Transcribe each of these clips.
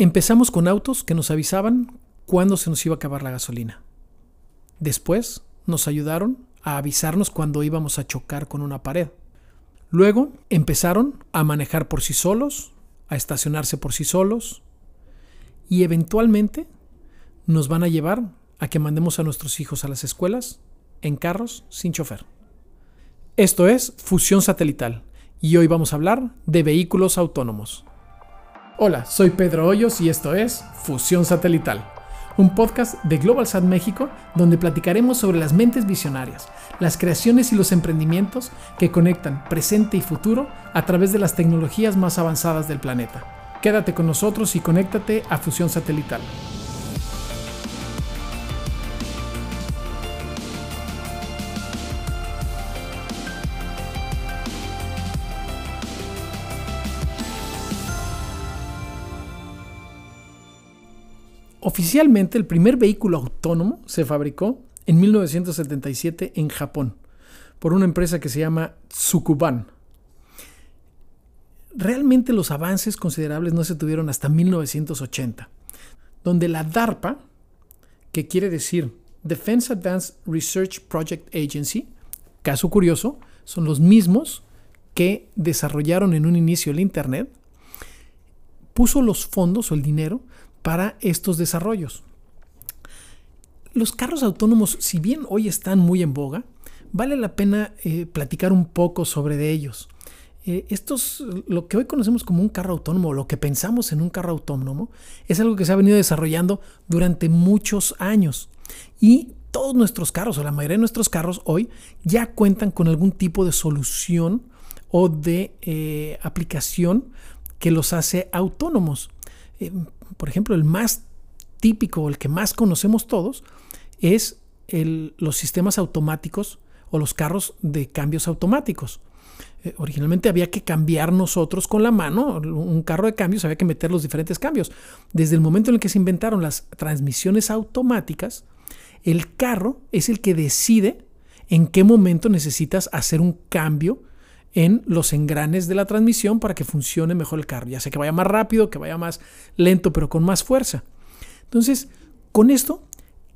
Empezamos con autos que nos avisaban cuándo se nos iba a acabar la gasolina. Después nos ayudaron a avisarnos cuando íbamos a chocar con una pared. Luego empezaron a manejar por sí solos, a estacionarse por sí solos y eventualmente nos van a llevar a que mandemos a nuestros hijos a las escuelas en carros sin chofer. Esto es Fusión Satelital y hoy vamos a hablar de vehículos autónomos. Hola, soy Pedro Hoyos y esto es Fusión Satelital, un podcast de GlobalSat México donde platicaremos sobre las mentes visionarias, las creaciones y los emprendimientos que conectan presente y futuro a través de las tecnologías más avanzadas del planeta. Quédate con nosotros y conéctate a Fusión Satelital. Oficialmente, el primer vehículo autónomo se fabricó en 1977 en Japón por una empresa que se llama Tsukuban. Realmente los avances considerables no se tuvieron hasta 1980, donde la DARPA, que quiere decir Defense Advanced Research Project Agency, caso curioso, son los mismos que desarrollaron en un inicio el Internet, puso los fondos o el dinero para estos desarrollos. Los carros autónomos, si bien hoy están muy en boga, vale la pena eh, platicar un poco sobre de ellos. Eh, estos, lo que hoy conocemos como un carro autónomo, lo que pensamos en un carro autónomo, es algo que se ha venido desarrollando durante muchos años. Y todos nuestros carros, o la mayoría de nuestros carros hoy, ya cuentan con algún tipo de solución o de eh, aplicación que los hace autónomos por ejemplo, el más típico, el que más conocemos todos, es los sistemas automáticos o los carros de cambios automáticos. Eh, originalmente había que cambiar nosotros con la mano, un carro de cambios había que meter los diferentes cambios. Desde el momento en el que se inventaron las transmisiones automáticas, el carro es el que decide en qué momento necesitas hacer un cambio en los engranes de la transmisión para que funcione mejor el carro, ya sea que vaya más rápido, que vaya más lento, pero con más fuerza. Entonces, con esto,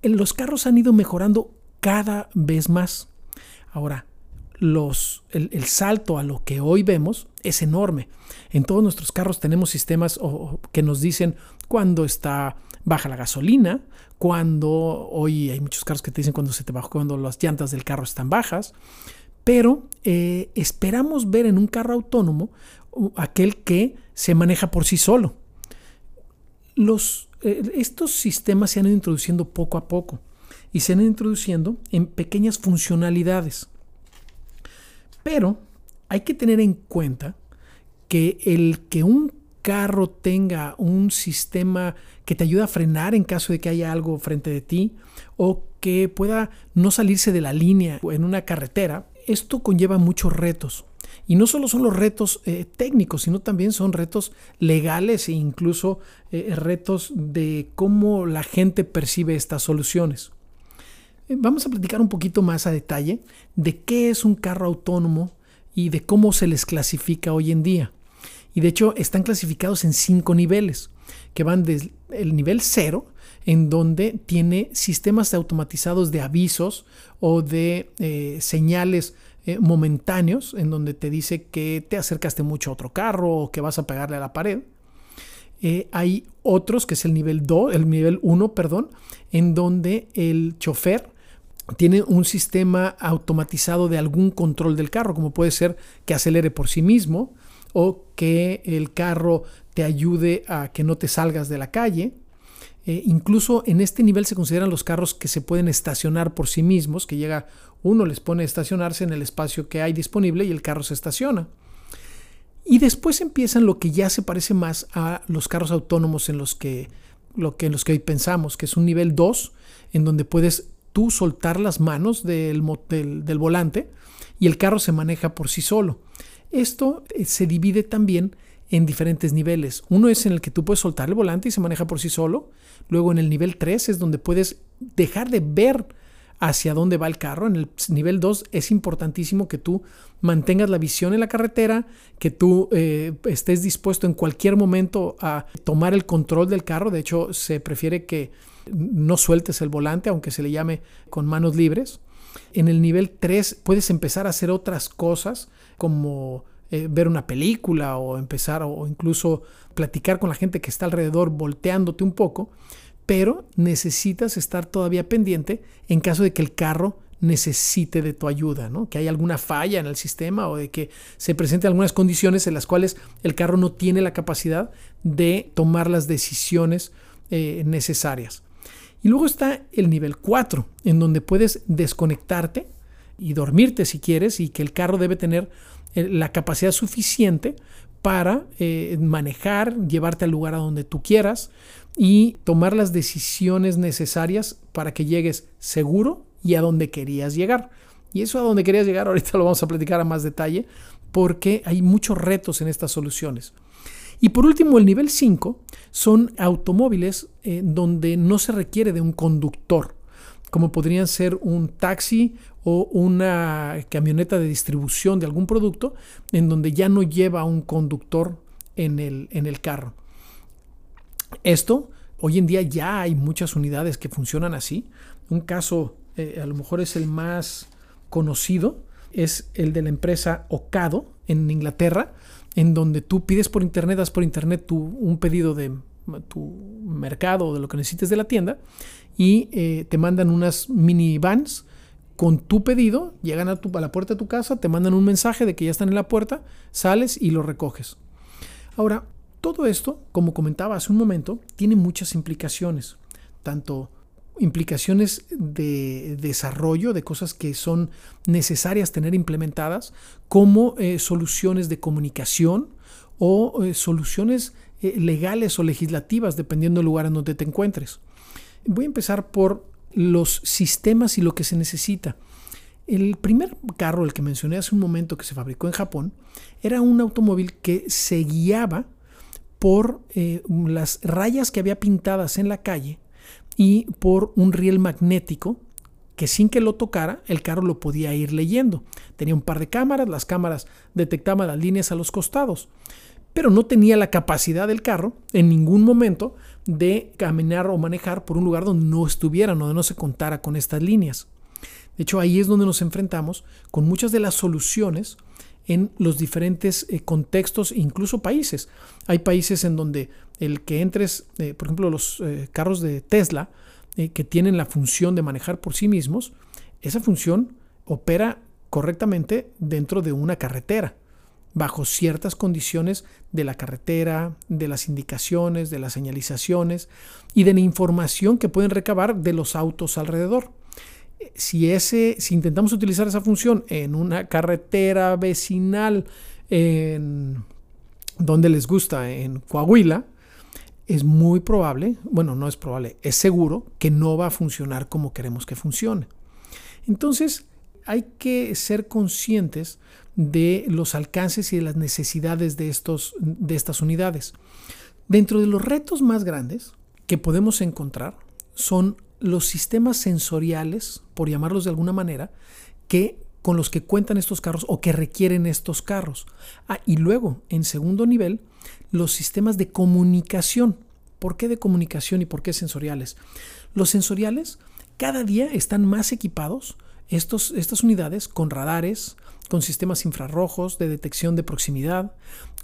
los carros han ido mejorando cada vez más. Ahora, los, el, salto a lo que hoy vemos es enorme. En todos nuestros carros tenemos sistemas que nos dicen cuando está baja la gasolina, cuando hoy hay muchos carros que te dicen cuando se te bajó, cuando las llantas del carro están bajas, pero eh, esperamos ver en un carro autónomo aquel que se maneja por sí solo. Eh, estos sistemas se han ido introduciendo poco a poco y se han ido introduciendo en pequeñas funcionalidades. Pero hay que tener en cuenta que el que un carro tenga un sistema que te ayude a frenar en caso de que haya algo frente de ti o que pueda no salirse de la línea en una carretera, esto conlleva muchos retos. Y no solo son los retos eh, técnicos, sino también son retos legales e incluso eh, retos de cómo la gente percibe estas soluciones. Eh, vamos a platicar un poquito más a detalle de qué es un carro autónomo y de cómo se les clasifica hoy en día. Y de hecho están clasificados en cinco niveles, que van desde el nivel cero, en donde tiene sistemas automatizados de avisos o de eh, señales eh, momentáneos, en donde te dice que te acercaste mucho a otro carro o que vas a pegarle a la pared. Eh, hay otros, que es el nivel 2, el nivel 1, perdón, en donde el chofer tiene un sistema automatizado de algún control del carro, como puede ser que acelere por sí mismo o que el carro te ayude a que no te salgas de la calle eh, incluso en este nivel se consideran los carros que se pueden estacionar por sí mismos, que llega uno, les pone a estacionarse en el espacio que hay disponible y el carro se estaciona. Y después empiezan lo que ya se parece más a los carros autónomos en los que, lo que, en los que hoy pensamos, que es un nivel 2, en donde puedes tú soltar las manos del, del, del volante y el carro se maneja por sí solo. Esto eh, se divide también en diferentes niveles. Uno es en el que tú puedes soltar el volante y se maneja por sí solo. Luego en el nivel 3 es donde puedes dejar de ver hacia dónde va el carro. En el nivel 2 es importantísimo que tú mantengas la visión en la carretera, que tú eh, estés dispuesto en cualquier momento a tomar el control del carro. De hecho, se prefiere que no sueltes el volante, aunque se le llame con manos libres. En el nivel 3 puedes empezar a hacer otras cosas como eh, ver una película o empezar o incluso platicar con la gente que está alrededor volteándote un poco, pero necesitas estar todavía pendiente en caso de que el carro necesite de tu ayuda, ¿no? que hay alguna falla en el sistema o de que se presenten algunas condiciones en las cuales el carro no tiene la capacidad de tomar las decisiones eh, necesarias. Y luego está el nivel 4, en donde puedes desconectarte y dormirte si quieres y que el carro debe tener la capacidad suficiente para eh, manejar, llevarte al lugar a donde tú quieras y tomar las decisiones necesarias para que llegues seguro y a donde querías llegar. Y eso a donde querías llegar ahorita lo vamos a platicar a más detalle porque hay muchos retos en estas soluciones. Y por último, el nivel 5 son automóviles eh, donde no se requiere de un conductor, como podrían ser un taxi o una camioneta de distribución de algún producto, en donde ya no lleva un conductor en el, en el carro. Esto, hoy en día ya hay muchas unidades que funcionan así. Un caso, eh, a lo mejor es el más conocido, es el de la empresa Ocado en Inglaterra, en donde tú pides por internet, das por internet tu, un pedido de tu mercado o de lo que necesites de la tienda y eh, te mandan unas minivans con tu pedido, llegan a, tu, a la puerta de tu casa, te mandan un mensaje de que ya están en la puerta, sales y lo recoges. Ahora, todo esto, como comentaba hace un momento, tiene muchas implicaciones, tanto implicaciones de desarrollo, de cosas que son necesarias tener implementadas, como eh, soluciones de comunicación o eh, soluciones eh, legales o legislativas, dependiendo del lugar en donde te encuentres. Voy a empezar por los sistemas y lo que se necesita. El primer carro, el que mencioné hace un momento, que se fabricó en Japón, era un automóvil que se guiaba por las rayas que había pintadas en la calle y por un riel magnético que sin que lo tocara, el carro lo podía ir leyendo. Tenía un par de cámaras, las cámaras detectaban las líneas a los costados, pero no tenía la capacidad del carro en ningún momento de caminar o manejar por un lugar donde no estuviera, donde no se contara con estas líneas. De hecho, ahí es donde nos enfrentamos con muchas de las soluciones en los diferentes eh, contextos, incluso países. Hay países en donde el que entres, eh, por ejemplo, los eh, carros de Tesla, que tienen la función de manejar por sí mismos, esa función opera correctamente dentro de una carretera, bajo ciertas condiciones de la carretera, de las indicaciones, de las señalizaciones y de la información que pueden recabar de los autos alrededor si, ese, si intentamos utilizar esa función en una carretera vecinal en donde les gusta, en Coahuila, es muy probable, bueno, no es probable, es seguro que no va a funcionar como queremos que funcione. Entonces, hay que ser conscientes de los alcances y de las necesidades de, estos, de estas unidades. Dentro de los retos más grandes que podemos encontrar son los sistemas sensoriales, por llamarlos de alguna manera, que con los que cuentan estos carros o que requieren estos carros. Ah, y luego, en segundo nivel, los sistemas de comunicación. ¿Por qué de comunicación y por qué sensoriales? Los sensoriales cada día están más equipados, estos, estas unidades, con radares, con sistemas infrarrojos de detección de proximidad,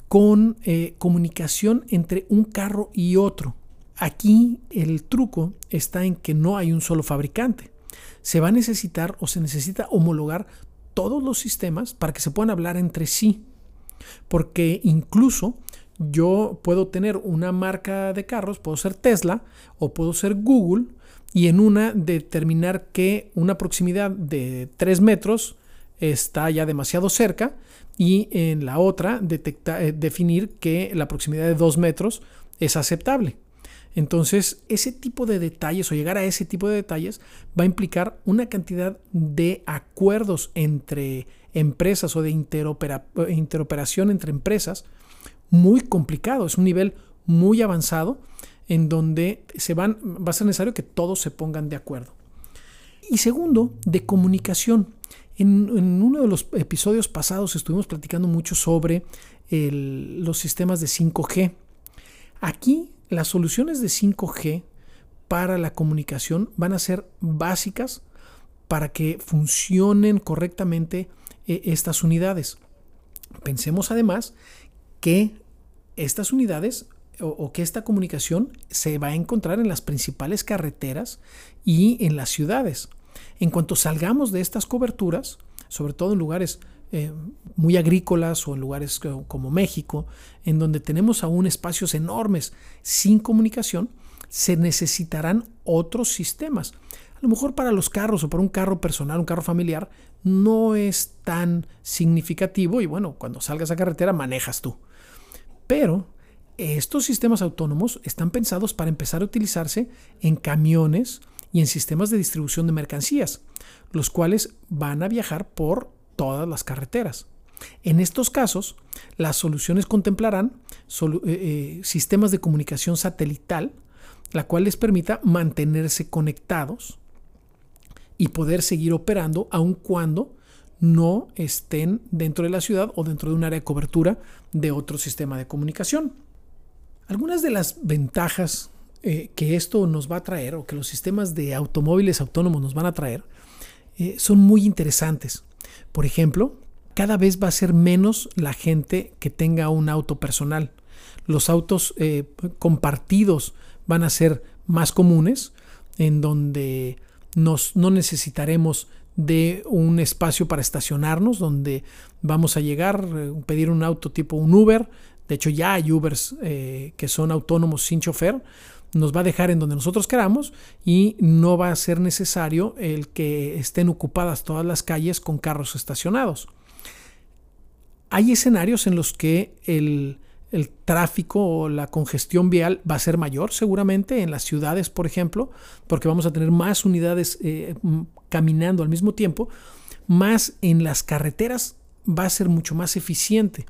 con eh, comunicación entre un carro y otro. Aquí el truco está en que no hay un solo fabricante. Se va a necesitar o se necesita homologar todos los sistemas para que se puedan hablar entre sí. Porque incluso yo puedo tener una marca de carros, puedo ser Tesla o puedo ser Google y en una determinar que una proximidad de 3 metros está ya demasiado cerca y en la otra eh, definir que la proximidad de 2 metros es aceptable. Entonces, ese tipo de detalles o llegar a ese tipo de detalles va a implicar una cantidad de acuerdos entre empresas o de interoperación entre empresas muy complicado. Es un nivel muy avanzado en donde se van, va a ser necesario que todos se pongan de acuerdo. Y segundo, de comunicación. En, uno de los episodios pasados estuvimos platicando mucho sobre los sistemas de 5G. Aquí las soluciones de 5G para la comunicación van a ser básicas para que funcionen correctamente eh, estas unidades. Pensemos además que estas unidades o, que esta comunicación se va a encontrar en las principales carreteras y en las ciudades. En cuanto salgamos de estas coberturas, sobre todo en lugares eh, muy agrícolas o en lugares como México, en donde tenemos aún espacios enormes sin comunicación, se necesitarán otros sistemas. A lo mejor para los carros o para un carro personal, un carro familiar, no es tan significativo y bueno, cuando salgas a carretera manejas tú. Pero estos sistemas autónomos están pensados para empezar a utilizarse en camiones y en sistemas de distribución de mercancías, los cuales van a viajar por todas las carreteras. En estos casos, las soluciones contemplarán eh, eh, sistemas de comunicación satelital, la cual les permita mantenerse conectados y poder seguir operando aun cuando no estén dentro de la ciudad o dentro de un área de cobertura de otro sistema de comunicación. Algunas de las ventajas eh, que esto nos va a traer o que los sistemas de automóviles autónomos nos van a traer eh, son muy interesantes. Por ejemplo, cada vez va a ser menos la gente que tenga un auto personal. Los autos eh, compartidos van a ser más comunes, en donde nos, no necesitaremos de un espacio para estacionarnos, donde vamos a llegar, pedir un auto tipo un Uber, de hecho, ya hay Ubers eh, que son autónomos sin chofer. Nos va a dejar en donde nosotros queramos y no va a ser necesario el que estén ocupadas todas las calles con carros estacionados. Hay escenarios en los que el, tráfico o la congestión vial va a ser mayor, seguramente en las ciudades, por ejemplo, porque vamos a tener más unidades eh, caminando al mismo tiempo, más en las carreteras va a ser mucho más eficiente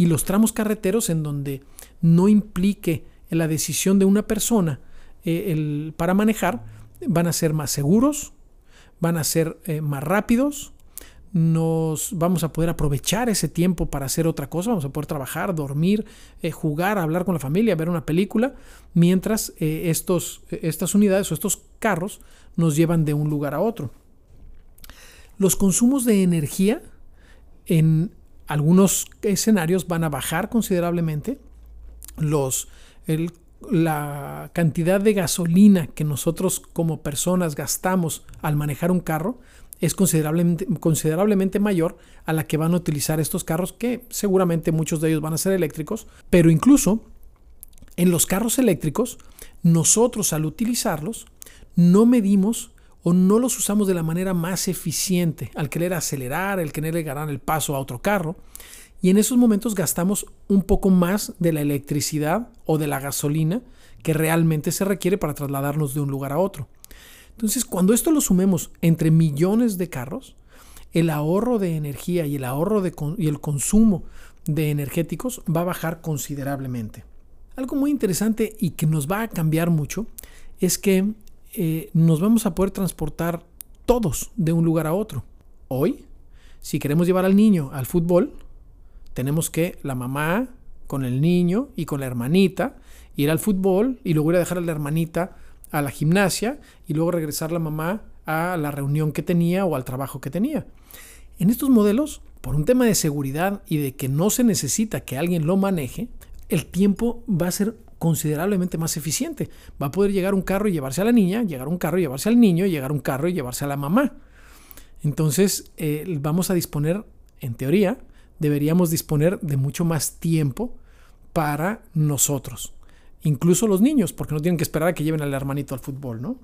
y los tramos carreteros en donde no implique la decisión de una persona eh, para manejar van a ser más seguros, van a ser eh, más rápidos, nos vamos a poder aprovechar ese tiempo para hacer otra cosa, vamos a poder trabajar, dormir, eh, jugar, hablar con la familia, ver una película, mientras estos, estas unidades o estos carros nos llevan de un lugar a otro. Los consumos de energía en algunos escenarios van a bajar considerablemente. Los, la cantidad de gasolina que nosotros como personas gastamos al manejar un carro es considerablemente, considerablemente mayor a la que van a utilizar estos carros, que seguramente muchos de ellos van a ser eléctricos, pero incluso en los carros eléctricos, nosotros al utilizarlos no medimos o no los usamos de la manera más eficiente al querer acelerar, el querer ganar el paso a otro carro. Y en esos momentos gastamos un poco más de la electricidad o de la gasolina que realmente se requiere para trasladarnos de un lugar a otro. Entonces, cuando esto lo sumemos entre millones de carros, el ahorro de energía y el ahorro de y el consumo de energéticos va a bajar considerablemente. Algo muy interesante y que nos va a cambiar mucho es que eh, nos vamos a poder transportar todos de un lugar a otro. Hoy, si queremos llevar al niño al fútbol, tenemos que la mamá con el niño y con la hermanita ir al fútbol y luego ir a dejar a la hermanita a la gimnasia y luego regresar la mamá a la reunión que tenía o al trabajo que tenía. En estos modelos, por un tema de seguridad y de que no se necesita que alguien lo maneje, el tiempo va a ser considerablemente más eficiente. Va a poder llegar un carro y llevarse a la niña, llegar un carro y llevarse al niño, llegar un carro y llevarse a la mamá. Entonces eh, vamos a disponer, en teoría, deberíamos disponer de mucho más tiempo para nosotros. Incluso los niños, porque no tienen que esperar a que lleven al hermanito al fútbol, ¿no?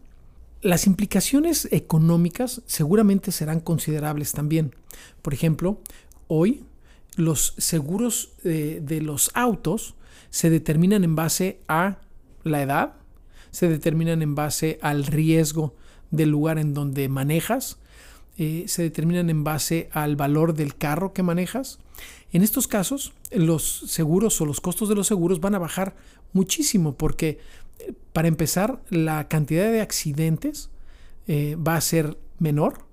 Las implicaciones económicas seguramente serán considerables también. Por ejemplo, hoy los seguros eh, de los autos se determinan en base a la edad, se determinan en base al riesgo del lugar en donde manejas, eh, se determinan en base al valor del carro que manejas. En estos casos, los seguros o los costos de los seguros van a bajar muchísimo porque, eh, para empezar, la cantidad de accidentes eh, va a ser menor.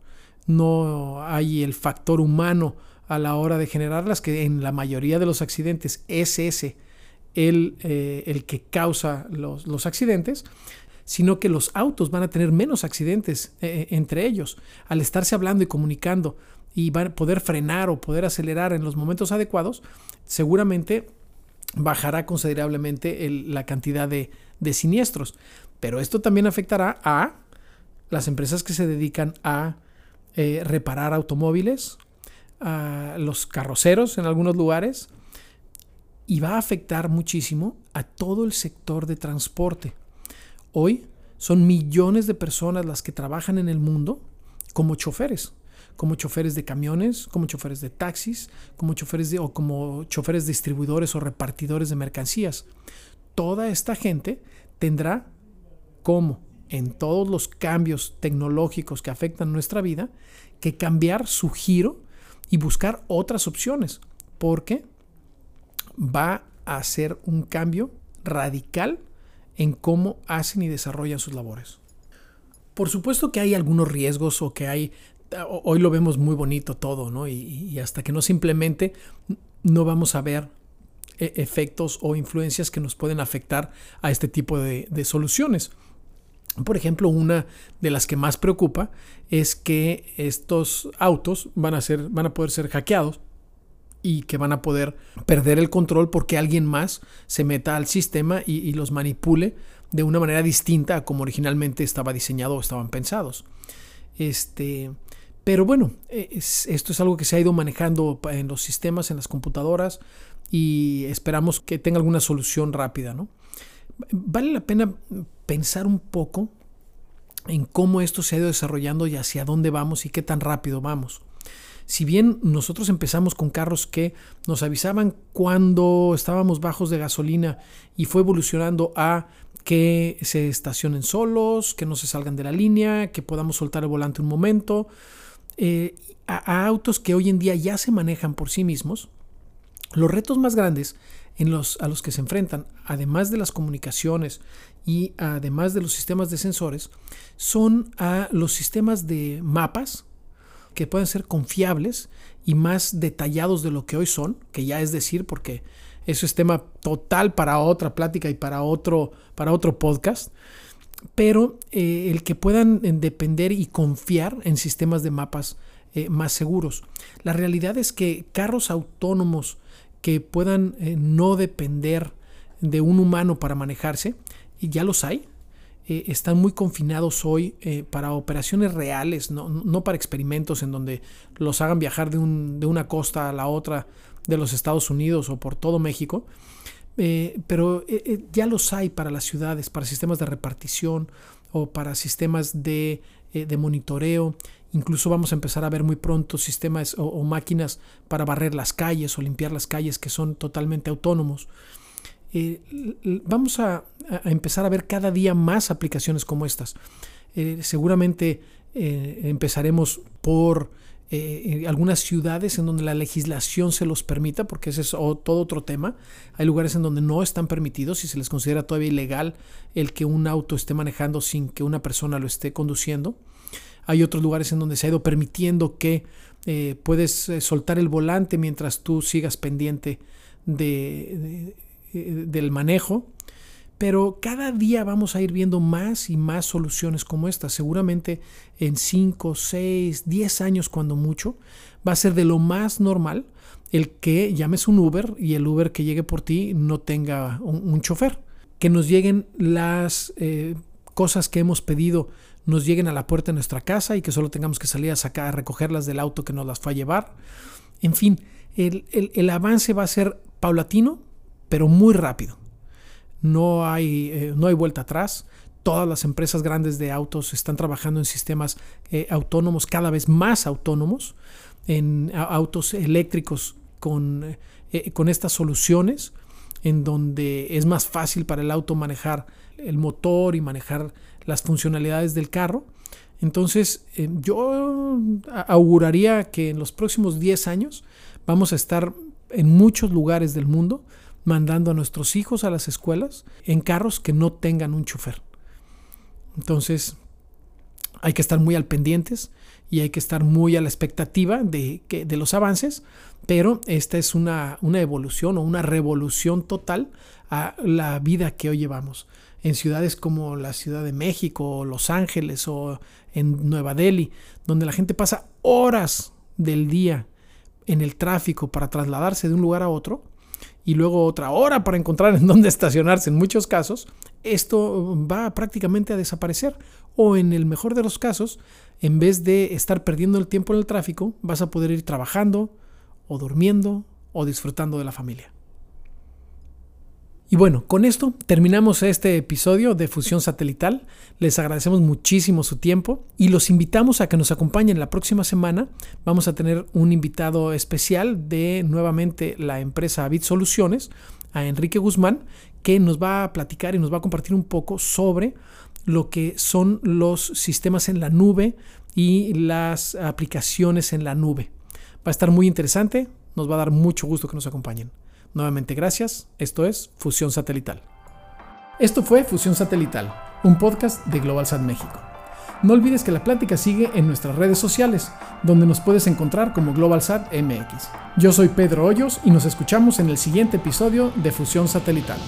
No hay el factor humano a la hora de generarlas, que en la mayoría de los accidentes es ese el, eh, el que causa los, los, accidentes, sino que los autos van a tener menos accidentes eh, entre ellos. Al estarse hablando y comunicando y van a poder frenar o poder acelerar en los momentos adecuados, seguramente bajará considerablemente la cantidad de, de siniestros. Pero esto también afectará a las empresas que se dedican a eh, reparar automóviles, a los carroceros en algunos lugares, y va a afectar muchísimo a todo el sector de transporte. Hoy son millones de personas las que trabajan en el mundo como choferes, como choferes de camiones, como choferes de taxis, como choferes de, o como choferes distribuidores o repartidores de mercancías. Toda esta gente tendrá como en todos los cambios tecnológicos que afectan nuestra vida que cambiar su giro y buscar otras opciones, porque va a ser un cambio radical en cómo hacen y desarrollan sus labores. Por supuesto que hay algunos riesgos o que hay, hoy lo vemos muy bonito todo, ¿no? Y, hasta que no se implemente, no vamos a ver e, efectos o influencias que nos pueden afectar a este tipo de, de soluciones. Por ejemplo, una de las que más preocupa es que estos autos van a, ser, van a poder ser hackeados y que van a poder perder el control porque alguien más se meta al sistema y, los manipule de una manera distinta a como originalmente estaba diseñado o estaban pensados. Este, pero bueno, esto es algo que se ha ido manejando en los sistemas, en las computadoras y esperamos que tenga alguna solución rápida. ¿no? Vale la pena pensar un poco en cómo esto se ha ido desarrollando y hacia dónde vamos y qué tan rápido vamos. Si bien nosotros empezamos con carros que nos avisaban cuando estábamos bajos de gasolina y fue evolucionando a que se estacionen solos, que no se salgan de la línea, que podamos soltar el volante un momento, eh, a, autos que hoy en día ya se manejan por sí mismos, los retos más grandes en los, a los que se enfrentan, además de las comunicaciones y además de los sistemas de sensores, son a los sistemas de mapas que pueden ser confiables y más detallados de lo que hoy son, que ya es decir, porque eso es tema total para otra plática y para otro, para otro podcast, pero eh, el que puedan eh, depender y confiar en sistemas de mapas eh, más seguros. La realidad es que carros autónomos que puedan no depender de un humano para manejarse, y ya los hay, eh, están muy confinados hoy eh, para operaciones reales, no, para experimentos en donde los hagan viajar de, una costa a la otra de los Estados Unidos o por todo México. Eh, pero ya los hay para las ciudades, para sistemas de repartición o para sistemas de, monitoreo. Incluso vamos a empezar a ver muy pronto sistemas o máquinas para barrer las calles o limpiar las calles que son totalmente autónomos. Eh, vamos a, empezar a ver cada día más aplicaciones como estas. Eh, seguramente eh, empezaremos por algunas ciudades en donde la legislación se los permita, porque ese es todo otro tema. Hay lugares en donde no están permitidos y se les considera todavía ilegal el que un auto esté manejando sin que una persona lo esté conduciendo. Hay otros lugares en donde se ha ido permitiendo que puedes soltar el volante mientras tú sigas pendiente de, eh, del manejo, pero cada día vamos a ir viendo más y más soluciones como esta. Seguramente en 5, 6, 10 años cuando mucho, va a ser de lo más normal el que llames un Uber y el Uber que llegue por ti no tenga un, chofer. Que nos lleguen las eh, cosas que hemos pedido, nos lleguen a la puerta de nuestra casa y que solo tengamos que salir a sacar, a recogerlas del auto que nos las fue a llevar. En fin, el avance va a ser paulatino, pero muy rápido. No hay, eh, no hay vuelta atrás. Todas las empresas grandes de autos están trabajando en sistemas eh, autónomos, cada vez más autónomos, en autos eléctricos con, eh, con estas soluciones, en donde es más fácil para el auto manejar el motor y manejar las funcionalidades del carro. Entonces, yo auguraría que en los próximos 10 años vamos a estar en muchos lugares del mundo mandando a nuestros hijos a las escuelas en carros que no tengan un chofer. Entonces, hay que estar muy al pendientes y hay que estar muy a la expectativa de, que, de los avances, pero esta es una, una evolución o una revolución total a la vida que hoy llevamos. En ciudades como la Ciudad de México, Los Ángeles o en Nueva Delhi, donde la gente pasa horas del día en el tráfico para trasladarse de un lugar a otro y luego otra hora para encontrar en dónde estacionarse en muchos casos, esto va prácticamente a desaparecer. O en el mejor de los casos, en vez de estar perdiendo el tiempo en el tráfico, vas a poder ir trabajando o durmiendo o disfrutando de la familia. Y bueno, con esto terminamos este episodio de Fusión Satelital. Les agradecemos muchísimo su tiempo y los invitamos a que nos acompañen la próxima semana. Vamos a tener un invitado especial de nuevamente la empresa Bit Soluciones, a Enrique Guzmán, que nos va a platicar y nos va a compartir un poco sobre lo que son los sistemas en la nube y las aplicaciones en la nube. Va a estar muy interesante, nos va a dar mucho gusto que nos acompañen. Nuevamente gracias, esto es Fusión Satelital. Esto fue Fusión Satelital, un podcast de GlobalSat México. No olvides que la plática sigue en nuestras redes sociales, donde nos puedes encontrar como GlobalSat MX. Yo soy Pedro Hoyos y nos escuchamos en el siguiente episodio de Fusión Satelital.